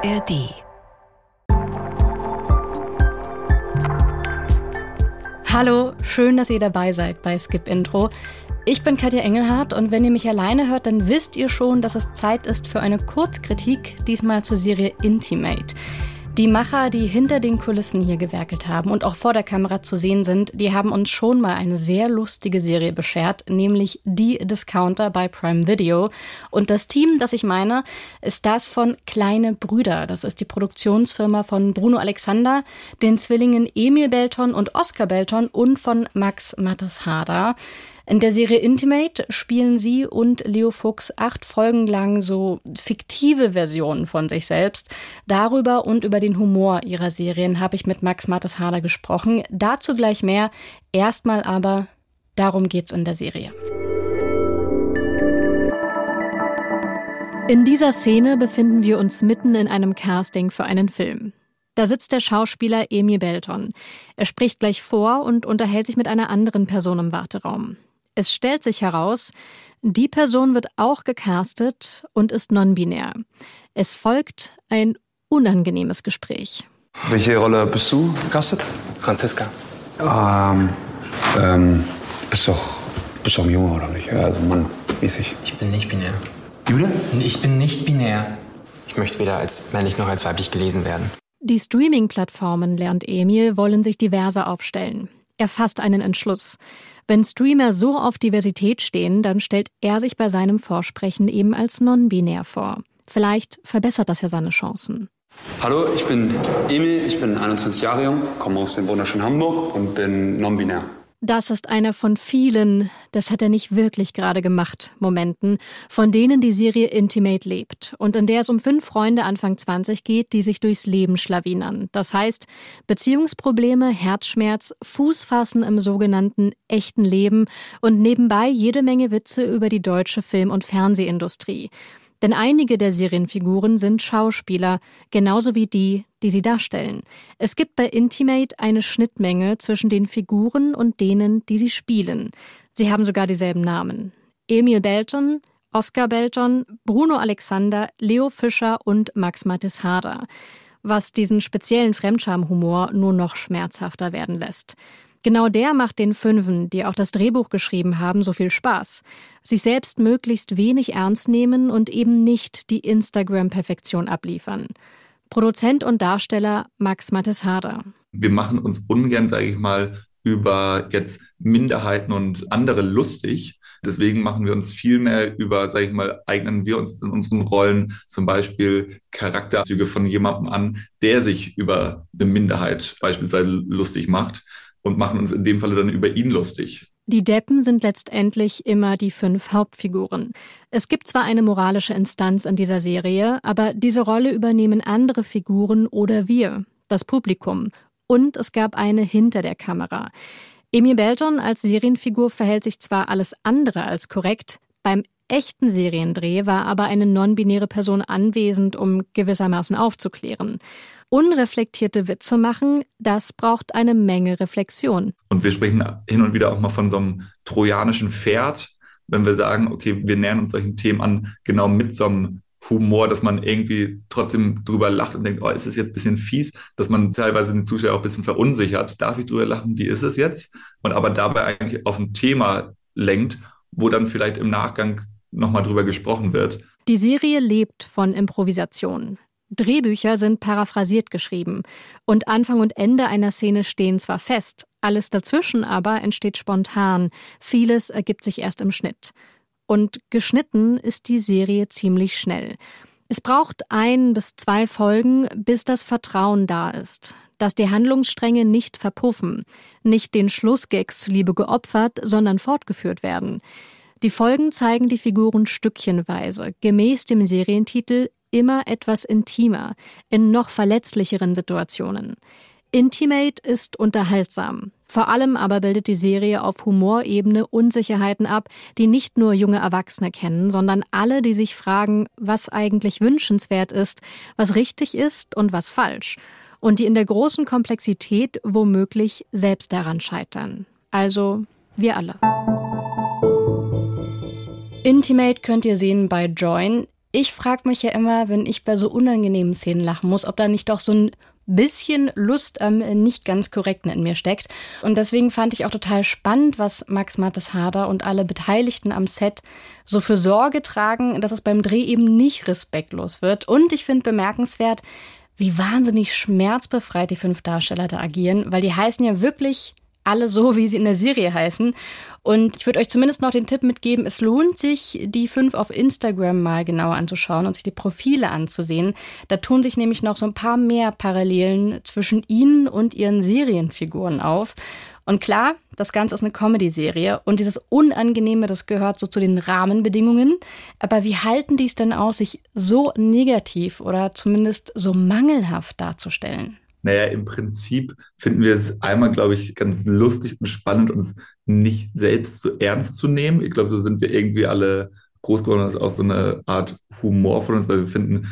ARD. Hallo, schön, dass ihr dabei seid bei Skip Intro. Ich bin Katja Engelhardt und wenn ihr mich alleine hört, dann wisst ihr schon, dass es Zeit ist für eine Kurzkritik, diesmal zur Serie Intimate. Die Macher, die hinter den Kulissen hier gewerkelt haben und auch vor der Kamera zu sehen sind, die haben uns schon mal eine sehr lustige Serie beschert, nämlich Die Discounter bei Prime Video. Und das Team, das ich meine, ist das von Kleine Brüder. Das ist die Produktionsfirma von Bruno Alexander, den Zwillingen Emil Belton und Oskar Belton und von Max Mattes Harder. In der Serie Intimate spielen sie und Leo Fuchs acht Folgen lang so fiktive Versionen von sich selbst. Darüber und über den Humor ihrer Serien habe ich mit Max Mattes Hader gesprochen. Dazu gleich mehr. Erstmal aber, darum geht's in der Serie. In dieser Szene befinden wir uns mitten in einem Casting für einen Film. Da sitzt der Schauspieler Emil Belton. Er spricht gleich vor und unterhält sich mit einer anderen Person im Warteraum. Es stellt sich heraus, die Person wird auch gecastet und ist non-binär. Es folgt ein unangenehmes Gespräch. Welche Rolle bist du gecastet? Franziska. Ähm, ähm, bist doch, bist doch ein Junge, oder nicht? Ja, also Mann, mäßig. Ich bin nicht binär. Jude? Ich bin nicht binär. Ich möchte weder als männlich noch als weiblich gelesen werden. Die Streaming-Plattformen, lernt Emil, wollen sich diverser aufstellen. Er fasst einen Entschluss. Wenn Streamer so auf Diversität stehen, dann stellt er sich bei seinem Vorsprechen eben als non-binär vor. Vielleicht verbessert das ja seine Chancen. Hallo, ich bin Emil, ich bin 21 Jahre jung, komme aus dem wunderschönen Hamburg und bin non-binär. Das ist einer von vielen, das hat er nicht wirklich gerade gemacht, Momenten, von denen die Serie Intimate lebt und in der es um fünf Freunde Anfang 20 geht, die sich durchs Leben schlawinern. Das heißt, Beziehungsprobleme, Herzschmerz, Fußfassen im sogenannten echten Leben und nebenbei jede Menge Witze über die deutsche Film- und Fernsehindustrie. Denn einige der Serienfiguren sind Schauspieler, genauso wie die, die sie darstellen. Es gibt bei Intimate eine Schnittmenge zwischen den Figuren und denen, die sie spielen. Sie haben sogar dieselben Namen. Emil Belton, Oskar Belton, Bruno Alexander, Leo Fischer und Max Mattes Harder. Was diesen speziellen Fremdschamhumor nur noch schmerzhafter werden lässt. Genau der macht den Fünfen, die auch das Drehbuch geschrieben haben, so viel Spaß. Sich selbst möglichst wenig ernst nehmen und eben nicht die Instagram-Perfektion abliefern. Produzent und Darsteller Max Mattes Harder. Wir machen uns ungern, sage ich mal, über jetzt Minderheiten und andere lustig. Deswegen machen wir uns viel mehr über, sage ich mal, eignen wir uns in unseren Rollen zum Beispiel Charakterzüge von jemandem an, der sich über eine Minderheit beispielsweise lustig macht und machen uns in dem Falle dann über ihn lustig. Die Deppen sind letztendlich immer die fünf Hauptfiguren. Es gibt zwar eine moralische Instanz in dieser Serie, aber diese Rolle übernehmen andere Figuren oder wir, das Publikum. Und es gab eine hinter der Kamera. Emil Belton als Serienfigur verhält sich zwar alles andere als korrekt, beim echten Seriendreh war aber eine non-binäre Person anwesend, um gewissermaßen aufzuklären. Unreflektierte Witze machen, das braucht eine Menge Reflexion. Und wir sprechen hin und wieder auch mal von so einem trojanischen Pferd, wenn wir sagen, okay, wir nähern uns solchen Themen an, genau mit so einem Humor, dass man irgendwie trotzdem drüber lacht und denkt, oh, ist es jetzt ein bisschen fies, dass man teilweise den Zuschauer auch ein bisschen verunsichert. Darf ich drüber lachen? Wie ist es jetzt? Und aber dabei eigentlich auf ein Thema lenkt, wo dann vielleicht im Nachgang nochmal drüber gesprochen wird. Die Serie lebt von Improvisation. Drehbücher sind paraphrasiert geschrieben und Anfang und Ende einer Szene stehen zwar fest, alles dazwischen aber entsteht spontan, vieles ergibt sich erst im Schnitt. Und geschnitten ist die Serie ziemlich schnell. Es braucht ein bis zwei Folgen, bis das Vertrauen da ist, dass die Handlungsstränge nicht verpuffen, nicht den Schlussgags zuliebe geopfert, sondern fortgeführt werden. Die Folgen zeigen die Figuren stückchenweise, gemäß dem Serientitel immer etwas intimer, in noch verletzlicheren Situationen. Intimate ist unterhaltsam. Vor allem aber bildet die Serie auf Humorebene Unsicherheiten ab, die nicht nur junge Erwachsene kennen, sondern alle, die sich fragen, was eigentlich wünschenswert ist, was richtig ist und was falsch. Und die in der großen Komplexität womöglich selbst daran scheitern. Also wir alle. Intimate könnt ihr sehen bei Join. Ich frage mich ja immer, wenn ich bei so unangenehmen Szenen lachen muss, ob da nicht doch so ein bisschen Lust am nicht ganz korrekten in mir steckt. Und deswegen fand ich auch total spannend, was Max Mattes Hader und alle Beteiligten am Set so für Sorge tragen, dass es beim Dreh eben nicht respektlos wird. Und ich finde bemerkenswert, wie wahnsinnig schmerzbefreit die fünf Darsteller da agieren, weil die heißen ja wirklich alle so, wie sie in der Serie heißen. Und ich würde euch zumindest noch den Tipp mitgeben, es lohnt sich, die fünf auf Instagram mal genauer anzuschauen und sich die Profile anzusehen. Da tun sich nämlich noch so ein paar mehr Parallelen zwischen ihnen und ihren Serienfiguren auf. Und klar, das Ganze ist eine Comedy-Serie und dieses Unangenehme, das gehört so zu den Rahmenbedingungen. Aber wie halten die es denn aus, sich so negativ oder zumindest so mangelhaft darzustellen? Naja, im Prinzip finden wir es einmal, glaube ich, ganz lustig und spannend, uns nicht selbst so ernst zu nehmen. Ich glaube, so sind wir irgendwie alle groß geworden. Das ist auch so eine Art Humor von uns, weil wir finden,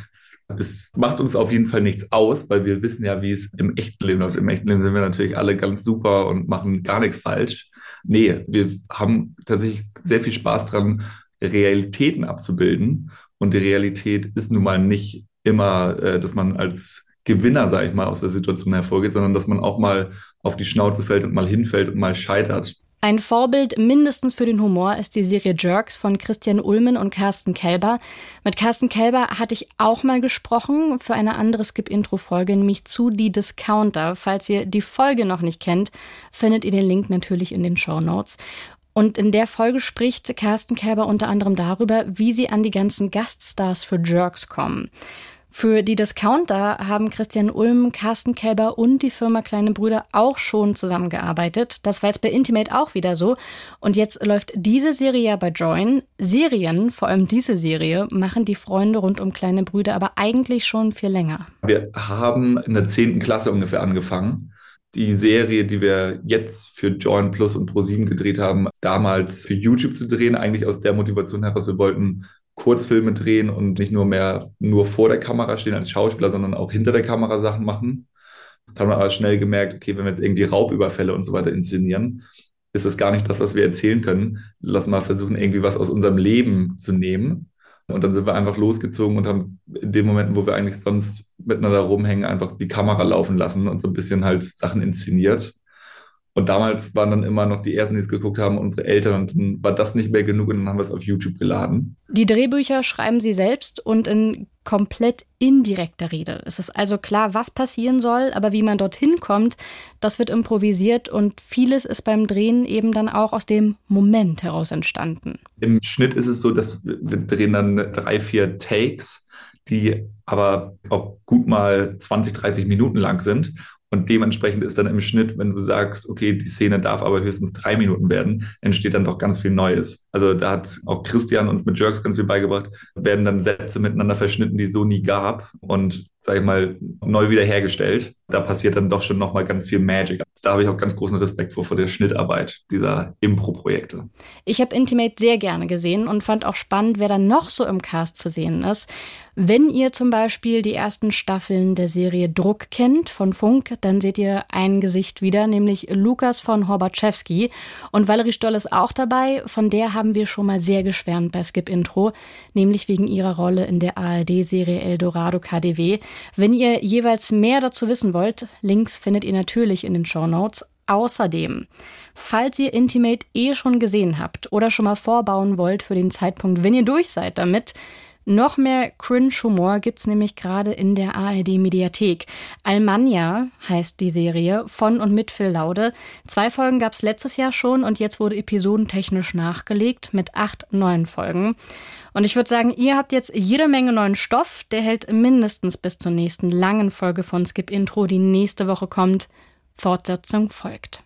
es macht uns auf jeden Fall nichts aus, weil wir wissen ja, wie es im echten Leben läuft. Im echten Leben sind wir natürlich alle ganz super und machen gar nichts falsch. Nee, wir haben tatsächlich sehr viel Spaß dran, Realitäten abzubilden. Und die Realität ist nun mal nicht immer, äh, dass man als Gewinner, sage ich mal, aus der Situation hervorgeht, sondern dass man auch mal auf die Schnauze fällt und mal hinfällt und mal scheitert. Ein Vorbild mindestens für den Humor ist die Serie Jerks von Christian Ulmen und Carsten Kelber. Mit Carsten Kelber hatte ich auch mal gesprochen für eine andere Skip-Intro-Folge, nämlich zu Die Discounter. Falls ihr die Folge noch nicht kennt, findet ihr den Link natürlich in den Show Notes. Und in der Folge spricht Carsten Kelber unter anderem darüber, wie sie an die ganzen Gaststars für Jerks kommen. Für die Discounter haben Christian Ulm, Carsten Kelber und die Firma Kleine Brüder auch schon zusammengearbeitet. Das war jetzt bei Intimate auch wieder so. Und jetzt läuft diese Serie ja bei Join. Serien, vor allem diese Serie, machen die Freunde rund um Kleine Brüder aber eigentlich schon viel länger. Wir haben in der 10. Klasse ungefähr angefangen die Serie, die wir jetzt für Join Plus und Pro7 gedreht haben, damals für YouTube zu drehen, eigentlich aus der Motivation heraus, wir wollten Kurzfilme drehen und nicht nur mehr nur vor der Kamera stehen als Schauspieler, sondern auch hinter der Kamera Sachen machen. Da haben wir aber schnell gemerkt, okay, wenn wir jetzt irgendwie Raubüberfälle und so weiter inszenieren, ist das gar nicht das, was wir erzählen können. Lass mal versuchen, irgendwie was aus unserem Leben zu nehmen. Und dann sind wir einfach losgezogen und haben in den Momenten, wo wir eigentlich sonst miteinander rumhängen, einfach die Kamera laufen lassen und so ein bisschen halt Sachen inszeniert. Und damals waren dann immer noch die ersten, die es geguckt haben, unsere Eltern. Und dann war das nicht mehr genug und dann haben wir es auf YouTube geladen. Die Drehbücher schreiben sie selbst und in komplett indirekter Rede. Es ist also klar, was passieren soll, aber wie man dorthin kommt, das wird improvisiert und vieles ist beim Drehen eben dann auch aus dem Moment heraus entstanden. Im Schnitt ist es so, dass wir drehen dann drei, vier Takes, die aber auch gut mal 20, 30 Minuten lang sind. Und dementsprechend ist dann im Schnitt, wenn du sagst, okay, die Szene darf aber höchstens drei Minuten werden, entsteht dann doch ganz viel Neues. Also da hat auch Christian uns mit Jerks ganz viel beigebracht, werden dann Sätze miteinander verschnitten, die es so nie gab und, sag ich mal, neu wiederhergestellt. Da passiert dann doch schon nochmal ganz viel Magic. Da habe ich auch ganz großen Respekt vor, vor der Schnittarbeit dieser Impro-Projekte. Ich habe Intimate sehr gerne gesehen und fand auch spannend, wer dann noch so im Cast zu sehen ist. Wenn ihr zum Beispiel die ersten Staffeln der Serie Druck kennt von Funk, dann seht ihr ein Gesicht wieder, nämlich Lukas von Horbatschewski. Und Valerie Stoll ist auch dabei. Von der haben wir schon mal sehr geschwärmt bei Skip Intro, nämlich wegen ihrer Rolle in der ARD-Serie Eldorado KDW. Wenn ihr jeweils mehr dazu wissen wollt, Links findet ihr natürlich in den Show Notes. Außerdem, falls ihr Intimate eh schon gesehen habt oder schon mal vorbauen wollt für den Zeitpunkt, wenn ihr durch seid damit, noch mehr Cringe-Humor gibt's nämlich gerade in der ARD-Mediathek. Almania heißt die Serie von und mit Phil Laude. Zwei Folgen gab's letztes Jahr schon und jetzt wurde episodentechnisch nachgelegt mit acht neuen Folgen. Und ich würde sagen, ihr habt jetzt jede Menge neuen Stoff. Der hält mindestens bis zur nächsten langen Folge von Skip Intro, die nächste Woche kommt. Fortsetzung folgt.